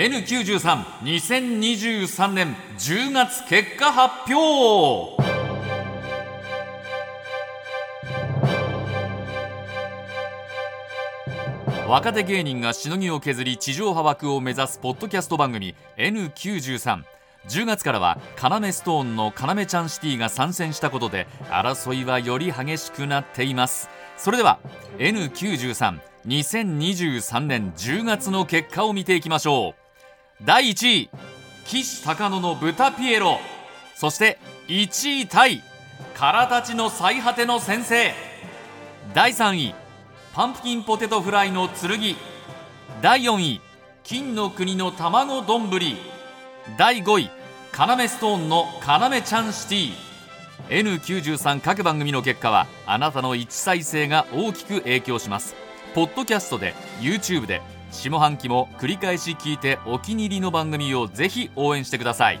N932023 年10月結果発表。若手芸人がしのぎを削り地上波枠を目指すポッドキャスト番組 N93 10月からは要ストーンの要ちゃんシティが参戦したことで争いはより激しくなっています。それでは N932023 年10月の結果を見ていきましょう。第1位岸高野の豚ピエロ。そして1位タイ空たちの最果ての先生。第3位パンプキンポテトフライの剣。第4位金の国の卵丼。第5位要ストーンの要ちゃんシティ。N93 各番組の結果はあなたの1再生が大きく影響します。ポッドキャストで YouTube で下半期も繰り返し聞いてお気に入りの番組をぜひ応援してください。